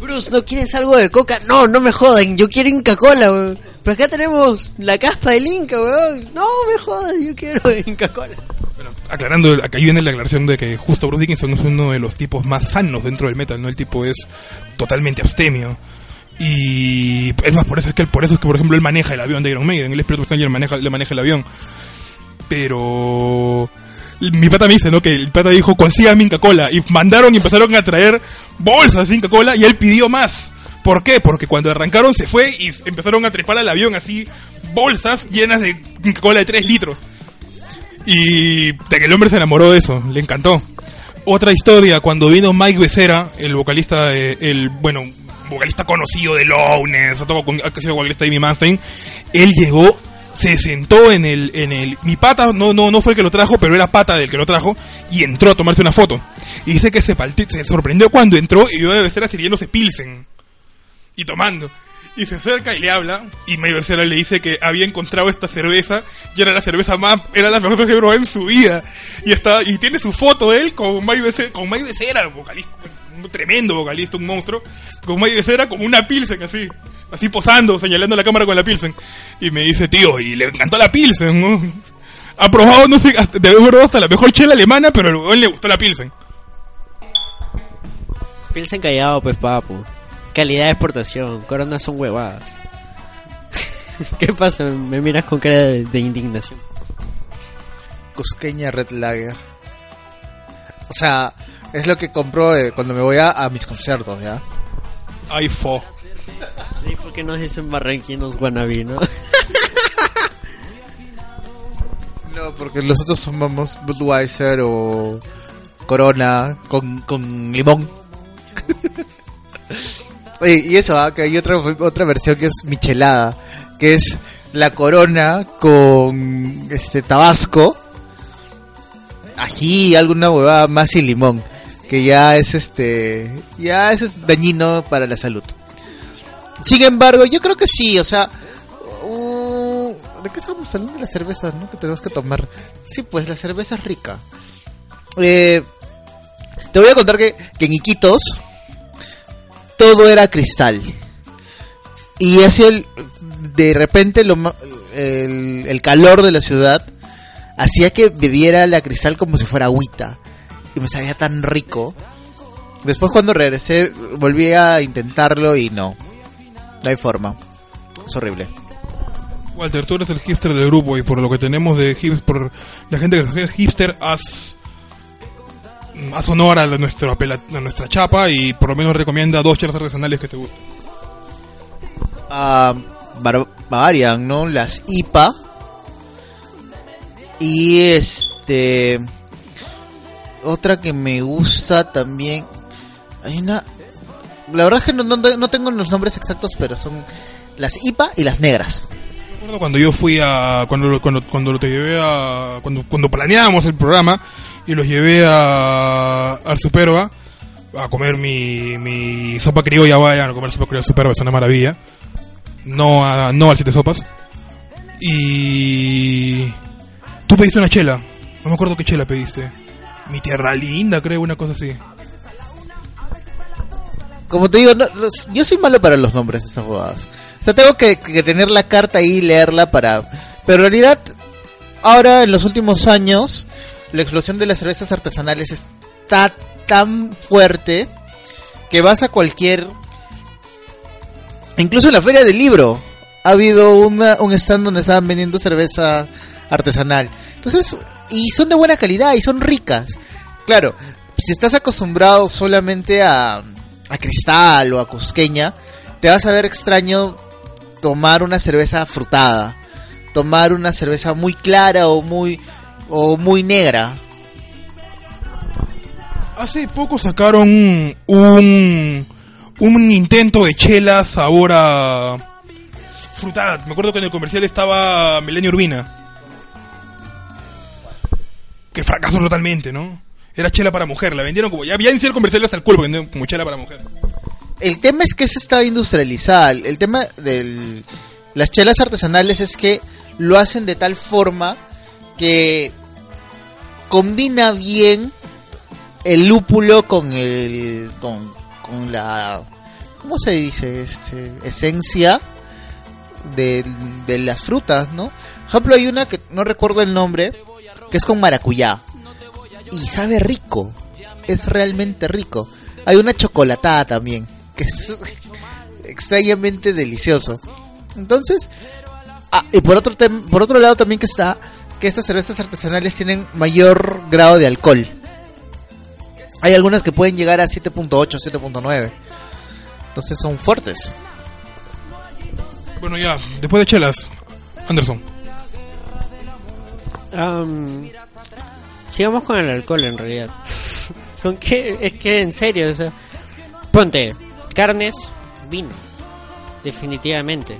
Bruce, ¿no quieres algo de coca? No, no me jodan, yo quiero Inca Cola, weón. Pero acá tenemos la caspa del Inca, weón. No me jodas, yo quiero Inca Cola. Bueno, aclarando, acá ahí viene la aclaración de que justo Bruce Dickinson es uno de los tipos más sanos dentro del metal, ¿no? El tipo es totalmente abstemio. Y es más, por eso es que, él- por eso es que por ejemplo, él maneja el avión de Iron Maiden, él es piloto profesional y él maneja, le maneja el avión. Pero mi pata me dice, ¿no? Que el pata dijo, consígame Inca Cola. Y mandaron y empezaron a traer bolsas de Inca Cola y él pidió más. ¿Por qué? Porque cuando arrancaron se fue y empezaron a trepar al avión así, bolsas llenas de Inca Cola de 3 litros. Y de que el hombre se enamoró de eso, le encantó. Otra historia, cuando vino Mike Becerra, el vocalista, el, bueno, vocalista conocido de Lowness, ha sido vocalista de Amy Manstein, él llegó, se sentó en el, en el, mi pata no, no, no fue el que lo trajo, pero era pata del que lo trajo, y entró a tomarse una foto. Y dice que se, se sorprendió cuando entró y vio a Becerra sirviéndose Pilsen y tomando. Y se acerca y le habla, y May Becerra le dice que había encontrado esta cerveza, y era la cerveza más, era la cerveza que en su vida. Y está, y tiene su foto de él con May Becerra, con May Becerra, vocalista, un tremendo vocalista, un monstruo, con May Becerra como una pilsen así, así posando, señalando la cámara con la pilsen. Y me dice, tío, y le encantó la pilsen, ¿no? Ha probado, no sé, hasta, de probado hasta la mejor chela alemana, pero al weón le gustó la pilsen. Piensa en callado, pues, papu. Calidad de exportación, coronas son huevadas. ¿Qué pasa? Me miras con cara de, de indignación. Cusqueña Red Lager. O sea, es lo que compro eh, cuando me voy a, a mis conciertos, ¿ya? Ay, fo. Sí, ¿Por qué nos dicen barranquinos wannabe, no? No, porque los otros tomamos Budweiser o Corona con, con limón. Oye, y eso, ah, que hay otra, otra versión que es michelada, que es la Corona con este Tabasco, ají, alguna huevada más y limón, que ya es este, ya eso es dañino para la salud. Sin embargo, yo creo que sí, o sea, uh, ¿de qué estamos hablando de las cervezas, no? Que tenemos que tomar. Sí, pues la cerveza es rica. Eh, te voy a contar que, que en Iquitos todo era cristal. Y así el, de repente lo, el, el calor de la ciudad hacía que bebiera la cristal como si fuera agüita. Y me sabía tan rico. Después cuando regresé volví a intentarlo y no. No hay forma. Es horrible. Walter, tú eres el hipster del grupo y por lo que tenemos de hipster, por la gente que es hipster, haz, haz honor a, la- nuestro a nuestra chapa y por lo menos recomienda dos chelas artesanales que te gusten. Bavarian, ¿no? Las IPA. Y este. Otra que me gusta también. Hay una. La verdad es que no, no, no tengo los nombres exactos, pero son las IPA y las negras. Recuerdo cuando yo fui a cuando cuando cuando te llevé a cuando cuando planeábamos el programa y los llevé a al Superba a comer mi, mi sopa criolla, vayan a comer sopa criolla Superba, es una maravilla. No a, no al siete sopas. Y tú pediste una chela. No me acuerdo qué chela pediste. Mi tierra linda, creo, una cosa así. Como te digo, no, los- yo soy malo para los nombres de esas jugadas. O sea, tengo que, tener la carta ahí y leerla para... Pero en realidad, ahora en los últimos años, la explosión de las cervezas artesanales está tan fuerte que vas a cualquier... Incluso en la feria del libro ha habido una, un stand donde estaban vendiendo cerveza artesanal. Entonces, y son de buena calidad y son ricas. Claro, si estás acostumbrado solamente a, a cristal o a cusqueña, te vas a ver extraño tomar una cerveza frutada, tomar una cerveza muy clara o muy o muy negra. Hace poco sacaron un, un intento de chela sabor a frutada. Me acuerdo que en el comercial estaba Milenio Urbina. Que fracasó totalmente, ¿no? Era chela para mujer, la vendieron como, ya el comercial hasta el culo, vendieron como chela para mujer. El tema es que se está industrializada. El tema de las chelas artesanales es que lo hacen de tal forma que combina bien el lúpulo con el con, con la ¿cómo se dice? este esencia de, de las frutas, ¿no? Por ejemplo, hay una que no recuerdo el nombre, que es con maracuyá. Y sabe rico. Es realmente rico. Hay una chocolatada también, que es extrañamente delicioso. Entonces, ah, y por otro, tem- por otro lado también que está que estas cervezas artesanales tienen mayor grado de alcohol. Hay algunas que pueden llegar a 7.8, 7.9. Entonces son fuertes. Bueno, ya, después de chelas, Anderson. Am, sigamos con el alcohol en realidad. ¿Con qué? Es que en serio, o sea, ponte carnes, vino. Definitivamente.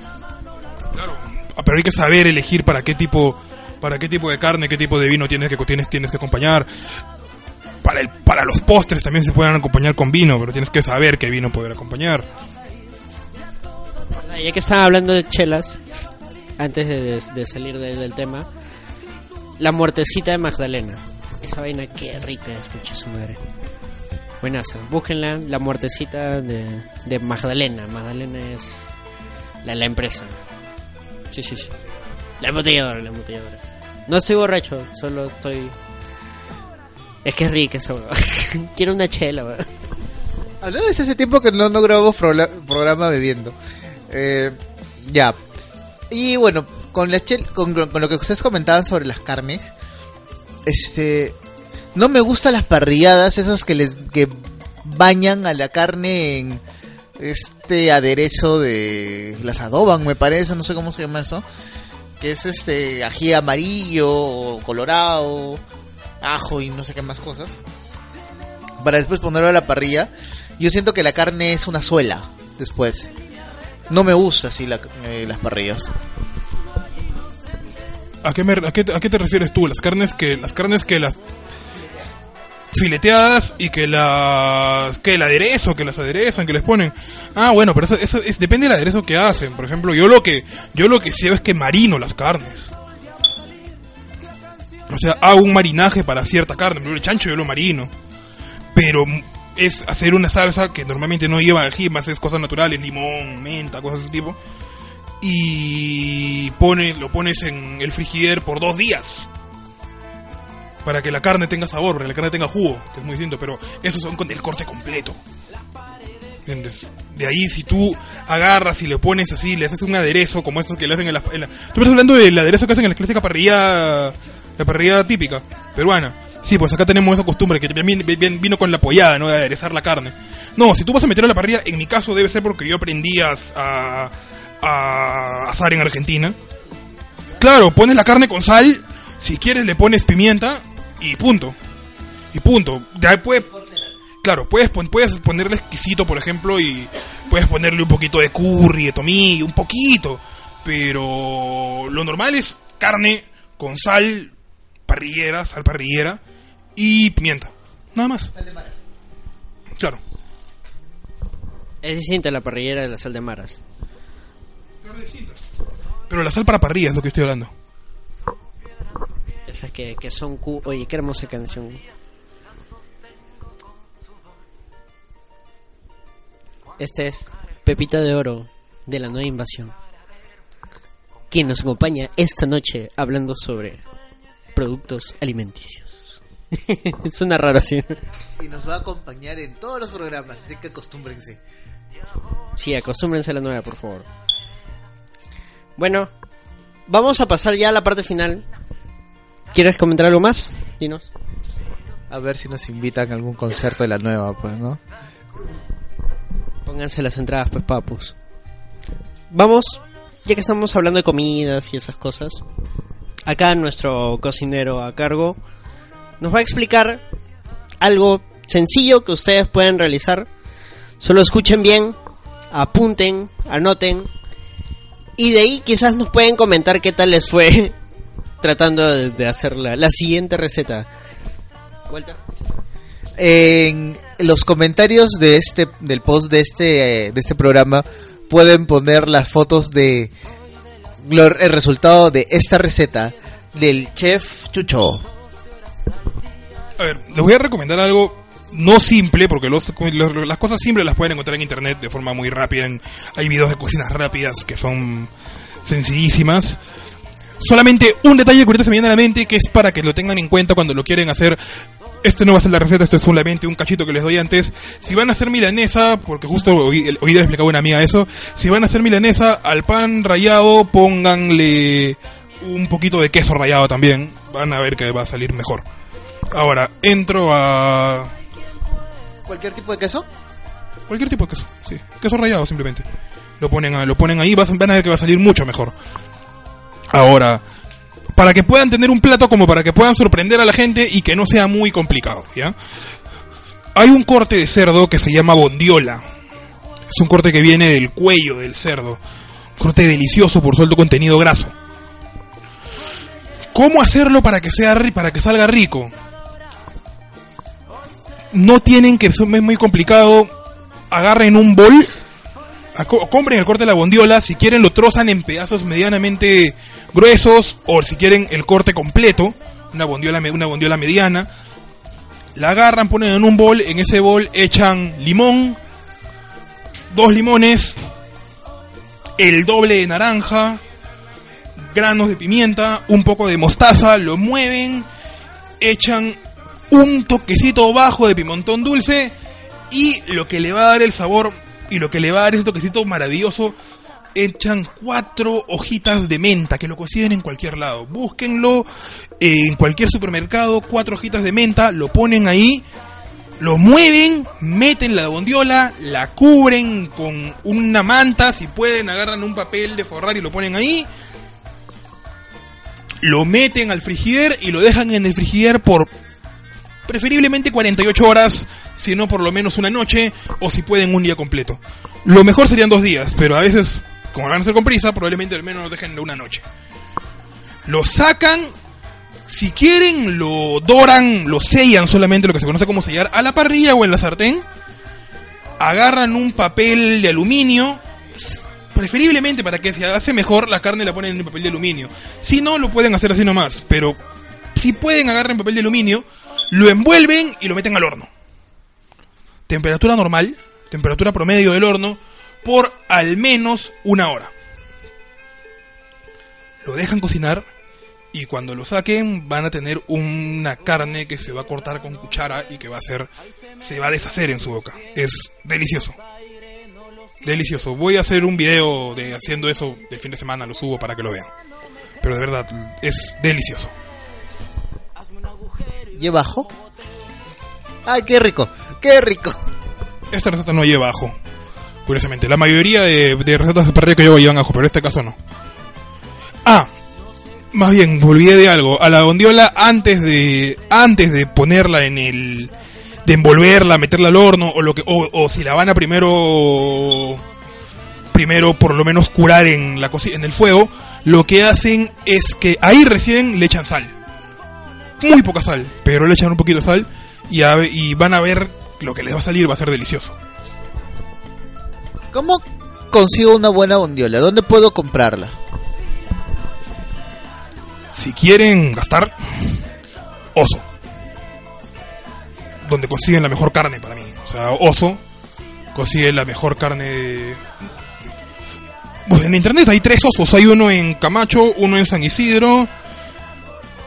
Claro, ah, pero hay que saber elegir para qué tipo, para qué tipo de carne, qué tipo de vino tienes que tienes, tienes que acompañar. Para el, para los postres también se pueden acompañar con vino, pero tienes que saber qué vino poder acompañar. Ah, Ya que estaban hablando de chelas, antes de, de- de salir de- del tema, la muertecita de Magdalena. Esa vaina qué rica, escucha su madre. Buenaza, búsquenla, la muertecita de, de Magdalena. Magdalena es la, empresa. Sí, sí, sí. La embotelladora, la embotelladora. No soy borracho, solo estoy... Es que rica esa. Quiero una chela, weón. Hablando desde hace tiempo que no, no grabamos programa bebiendo. Eh, ya. Y bueno, con, la chel- con lo que ustedes comentaban sobre las carnes, este, no me gustan las parrilladas, esas que les que bañan a la carne en este aderezo de las adoban, me parece, no sé cómo se llama eso, que es este ají amarillo o colorado, ajo y no sé qué más cosas, para después ponerlo a la parrilla. Yo siento que la carne es una suela después. No me gusta así la- eh, las parrillas. ¿A qué, te refieres tú? Las carnes que las carnes que las fileteadas y que las que el aderezo, que las aderezan, que les ponen. Ah, bueno, pero eso, eso es, depende del aderezo que hacen. Por ejemplo, yo lo que yo lo que sé es que marino las carnes. O sea, hago un marinaje para cierta carne. Ejemplo, el chancho yo lo marino. Pero es hacer una salsa que normalmente no lleva ají, más es cosas naturales, limón, menta, cosas de ese tipo y pone, lo pones en el frigider por dos días para que la carne tenga sabor, para que la carne tenga jugo, que es muy distinto, pero esos son con el corte completo. ¿Entiendes? De ahí si tú agarras y le pones así, le haces un aderezo como estos que le hacen en la... en la- Tú estás hablando del aderezo que hacen en la clásica parrilla, la parrilla típica, peruana. Sí, pues acá tenemos esa costumbre que también vino con la pollada, ¿no? De aderezar la carne. No, si tú vas a meter a la parrilla, en mi caso debe ser porque yo aprendí a, a asar en Argentina. Claro, pones la carne con sal, si quieres le pones pimienta y punto. Y punto. De ahí puede, claro, puedes, pon- puedes ponerle exquisito, por ejemplo, y puedes ponerle un poquito de curry, de tomillo, un poquito. Pero lo normal es carne con sal parrillera, sal parrillera y pimienta. Nada más. Claro. Es distinta la parrillera de la sal de maras. Pero la sal para parrilla es lo que estoy hablando. Esas que, que son... cu- Oye, qué hermosa canción. Este es Pepita de Oro de la Nueva Invasión. Quien nos acompaña esta noche hablando sobre productos alimenticios. Suena raro así. Y nos va a acompañar en todos los programas, así que acostúmbrense. Sí, acostúmbrense a la nueva, por favor. Bueno, vamos a pasar ya a la parte final. ¿Quieres comentar algo más? Dinos. A ver si nos invitan a algún concierto de la nueva, pues, ¿no? Pónganse las entradas, pues papus. Vamos, ya que estamos hablando de comidas y esas cosas. Acá nuestro cocinero a cargo nos va a explicar algo sencillo que ustedes pueden realizar. Solo escuchen bien, apunten, anoten. Y de ahí quizás nos pueden comentar qué tal les fue tratando de, de hacer la, la siguiente receta. Vuelta. En los comentarios de este del post de este eh, de este programa pueden poner las fotos de lo- el resultado de esta receta del chef Chucho. A ver, les voy a recomendar algo no simple, porque las cosas simples las pueden encontrar en internet de forma muy rápida. hay videos de cocinas rápidas que son sencillísimas. Solamente un detalle que ahorita se me viene a la mente, que es para que lo tengan en cuenta cuando lo quieren hacer. Este no va a ser la receta, esto es solamente un cachito que les doy antes. Si van a hacer milanesa, porque justo hoy, hoy le explicaba una amiga eso, si van a hacer milanesa, al pan rallado pónganle un poquito de queso rallado también. Van a ver que va a salir mejor. Ahora, entro a ¿Cualquier tipo de queso? cualquier tipo de queso, sí, queso rallado simplemente. Lo ponen, a- lo ponen ahí, van a ver que va a salir mucho mejor. Ahora, para que puedan tener un plato como para que puedan sorprender a la gente y que no sea muy complicado, ¿ya? Hay un corte de cerdo que se llama bondiola. Es un corte que viene del cuello del cerdo. Corte delicioso por su alto contenido graso. ¿Cómo hacerlo para que sea para que salga rico? No tienen que es muy complicado. Agarren un bol, compren el corte de la bondiola, si quieren lo trozan en pedazos medianamente gruesos o si quieren el corte completo, una bondiola una bondiola mediana. La agarran, ponen en un bol, en ese bol echan limón, dos limones, el doble de naranja, granos de pimienta, un poco de mostaza, lo mueven, echan un toquecito bajo de pimentón dulce y lo que le va a dar el sabor y lo que le va a dar ese toquecito maravilloso, echan cuatro hojitas de menta que lo consiguen en cualquier lado. Búsquenlo en cualquier supermercado, cuatro hojitas de menta, lo ponen ahí, lo mueven, meten la bondiola, la cubren con una manta, si pueden agarran un papel de forrar y lo ponen ahí, lo meten al frigider y lo dejan en el frigider por preferiblemente 48 horas, si no por lo menos una noche, o si pueden un día completo. Lo mejor serían dos días, pero a veces, como van a hacer con prisa, probablemente al menos nos dejen una noche. Lo sacan, si quieren, lo doran, lo sellan solamente, lo que se conoce como sellar, a la parrilla o en la sartén. Agarran un papel de aluminio, preferiblemente para que se hace mejor, la carne la ponen en el papel de aluminio. Si no, lo pueden hacer así nomás, pero si pueden, agarren papel de aluminio, lo envuelven y lo meten al horno. Temperatura normal, temperatura promedio del horno, por al menos una hora. Lo dejan cocinar y cuando lo saquen van a tener una carne que se va a cortar con cuchara y que va a ser, se va a deshacer en su boca. Es delicioso. Delicioso. Voy a hacer un video de haciendo eso del fin de semana, lo subo para que lo vean. Pero de verdad, es delicioso. ¿Lleva ajo? ¡Ay, qué rico! ¡Qué rico! Esta receta no lleva ajo. Curiosamente, la mayoría de, recetas de parrilla que llevo llevan ajo, pero en este caso no. Ah, más bien, olvidé de algo. A la bondiola, antes de antes de ponerla en el. de envolverla, meterla al horno, o, lo que, o, si la van a primero. primero por lo menos curar en, la en el fuego, lo que hacen es que ahí recién le echan sal. Muy poca sal, pero le echan un poquito de sal y, a y van a ver lo que les va a salir, va a ser delicioso. ¿Cómo consigo una buena bondiola? ¿Dónde puedo comprarla? Si quieren gastar, oso. Donde consiguen la mejor carne para mí. O sea, oso consigue la mejor carne. Pues en internet hay tres osos. Hay uno en Camacho, uno en San Isidro.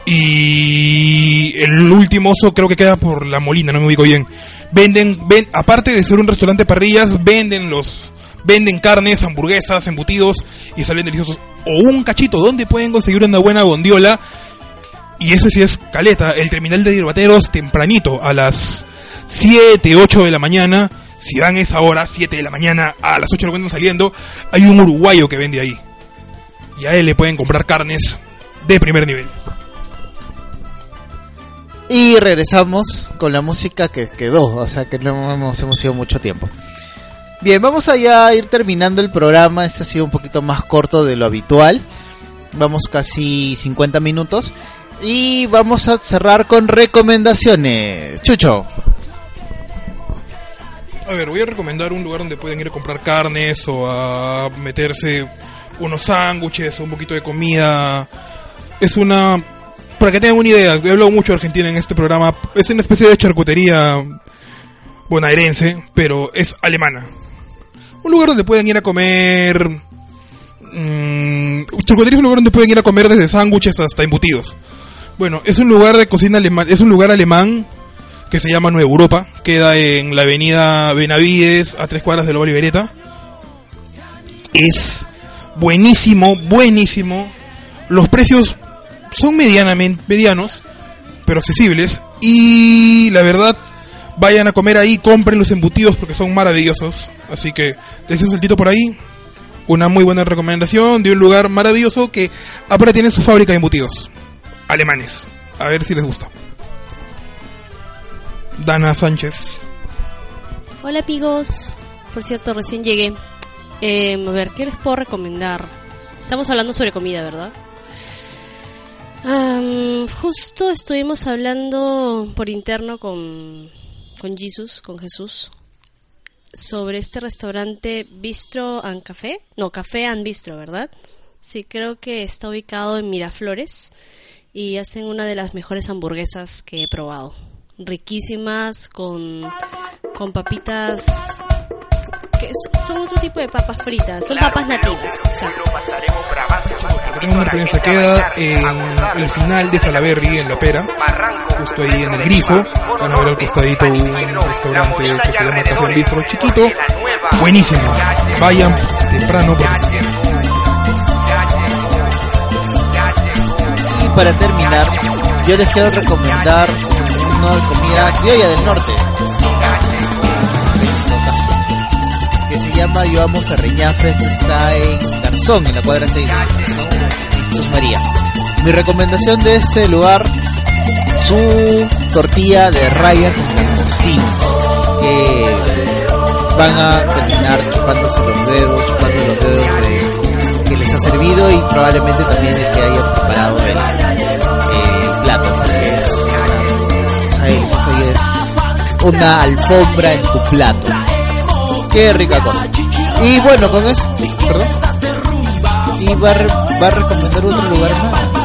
Y el último oso creo que queda por la Molina, no me ubico bien. Venden, ven, aparte de ser un restaurante parrillas, venden los, venden carnes, hamburguesas, embutidos y salen deliciosos. O un cachito, ¿dónde pueden conseguir una buena bondiola? Y ese sí es caleta, el terminal de hierbateros tempranito, a las 7, 8 de la mañana. Si van esa hora, 7 de la mañana, a las 8 lo encuentran saliendo, hay un uruguayo que vende ahí. Y a él le pueden comprar carnes de primer nivel. Y regresamos con la música que quedó, o sea que no hemos, hemos ido mucho tiempo. Bien, vamos allá a ir terminando el programa. Este ha sido un poquito más corto de lo habitual. Vamos casi 50 minutos. Y vamos a cerrar con recomendaciones. Chucho. A ver, voy a recomendar un lugar donde pueden ir a comprar carnes o a meterse unos sándwiches o un poquito de comida. Es una... Para que tengan una idea, he hablado mucho de Argentina en este programa. Es una especie de charcutería bonaerense, pero es alemana. Un lugar donde pueden ir a comer... Mmm, charcutería es un lugar donde pueden ir a comer desde sándwiches hasta embutidos. Bueno, es un lugar de cocina alemán, es un lugar alemán que se llama Nueva Europa, queda en la avenida Benavides, a tres cuadras de la Olivereta. Es buenísimo, buenísimo. Los precios son medianamente medianos, pero accesibles. Y la verdad, vayan a comer ahí, compren los embutidos porque son maravillosos. Así que, desde un saltito por ahí, una muy buena recomendación de un lugar maravilloso que ahora tiene su fábrica de embutidos alemanes. A ver si les gusta. Dana Sánchez. Hola amigos, por cierto recién llegué. Eh, a ver, ¿qué les puedo recomendar? Estamos hablando sobre comida, ¿verdad? Justo estuvimos hablando por interno con, con con Jesús, sobre este restaurante Bistro and Café. No, Café and Bistro, ¿verdad? Sí, creo que está ubicado en Miraflores y hacen una de las mejores hamburguesas que he probado. Riquísimas, con, con papitas que son otro tipo de papas fritas, son papas nativas, exacto. Lo. Tengo una queda en el final de Salaberry, en La Pera, justo ahí en el grifo. Van a ver al costadito un restaurante que se llama Café Bistro, chiquito, buenísimo. Vayan temprano porque Y para terminar, yo les quiero recomendar de comida criolla del norte. Llama Yo Amo Ferreñafes, está en Garzón, en la cuadra 6 de Garzón, Jesús María. Mi recomendación de este lugar, su tortilla de raya con langostinos, que van a terminar chupándose los dedos, chupando los dedos de que les ha servido y probablemente también el que haya preparado el, el plato, porque es o es una alfombra en tu plato. Qué rica cosa. Y bueno, con eso, perdón. Y va a, recomendar otro lugar más.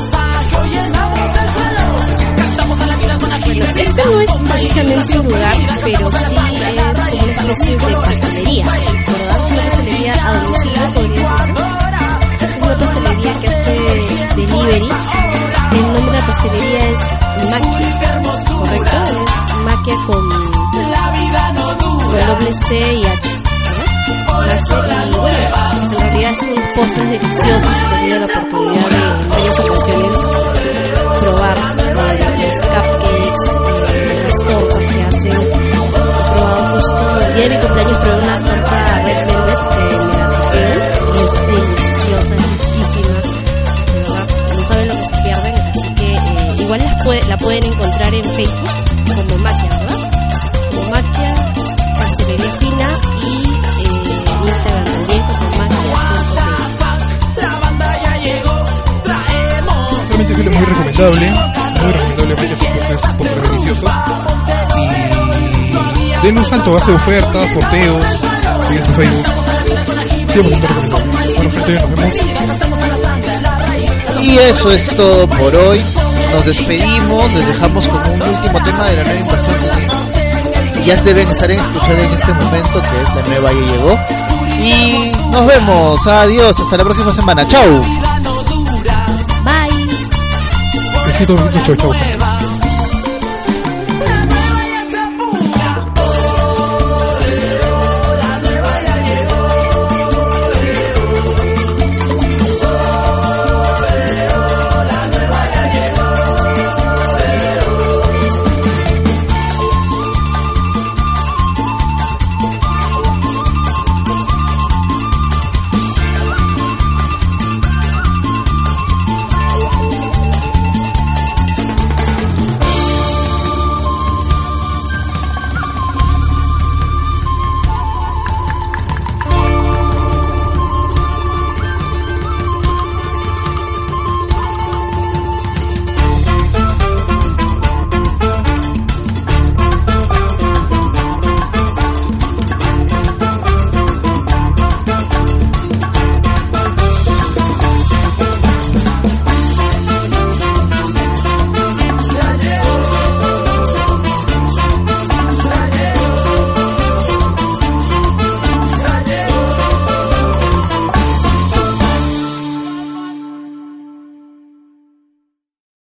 Este no es precisamente un lugar, pero sí es como una especie de pastelería, ¿verdad? Una pastelería a domicilio, podría una pastelería que hace delivery. El nombre de la pastelería es Maquia, ¿correcto? Es Maquia con, con doble C y H. en realidad son postres deliciosos. He tenido la oportunidad de en varias ocasiones probar eh, los cupcakes, eh, las tortas que hacen. He probado justo el día de mi cumpleaños probé una torta red velvet que me es deliciosa, riquísima. No saben lo que se pierden, así que eh, igual las puede- la pueden encontrar en Facebook recomendable, muy recomendable porque son postres, postres deliciosos. Y denle un salto, hace ofertas, sorteos, sigue su Facebook. 100% recomendable. Bueno, gente, nos vemos. Y eso es todo por hoy. Nos despedimos, les dejamos con un último tema de la nueva invasión que ya deben estar escuchando en este momento, que es la nueva ya llegó. Y nos vemos, adiós, hasta la próxima semana, 어떻게 돌리지 절차고.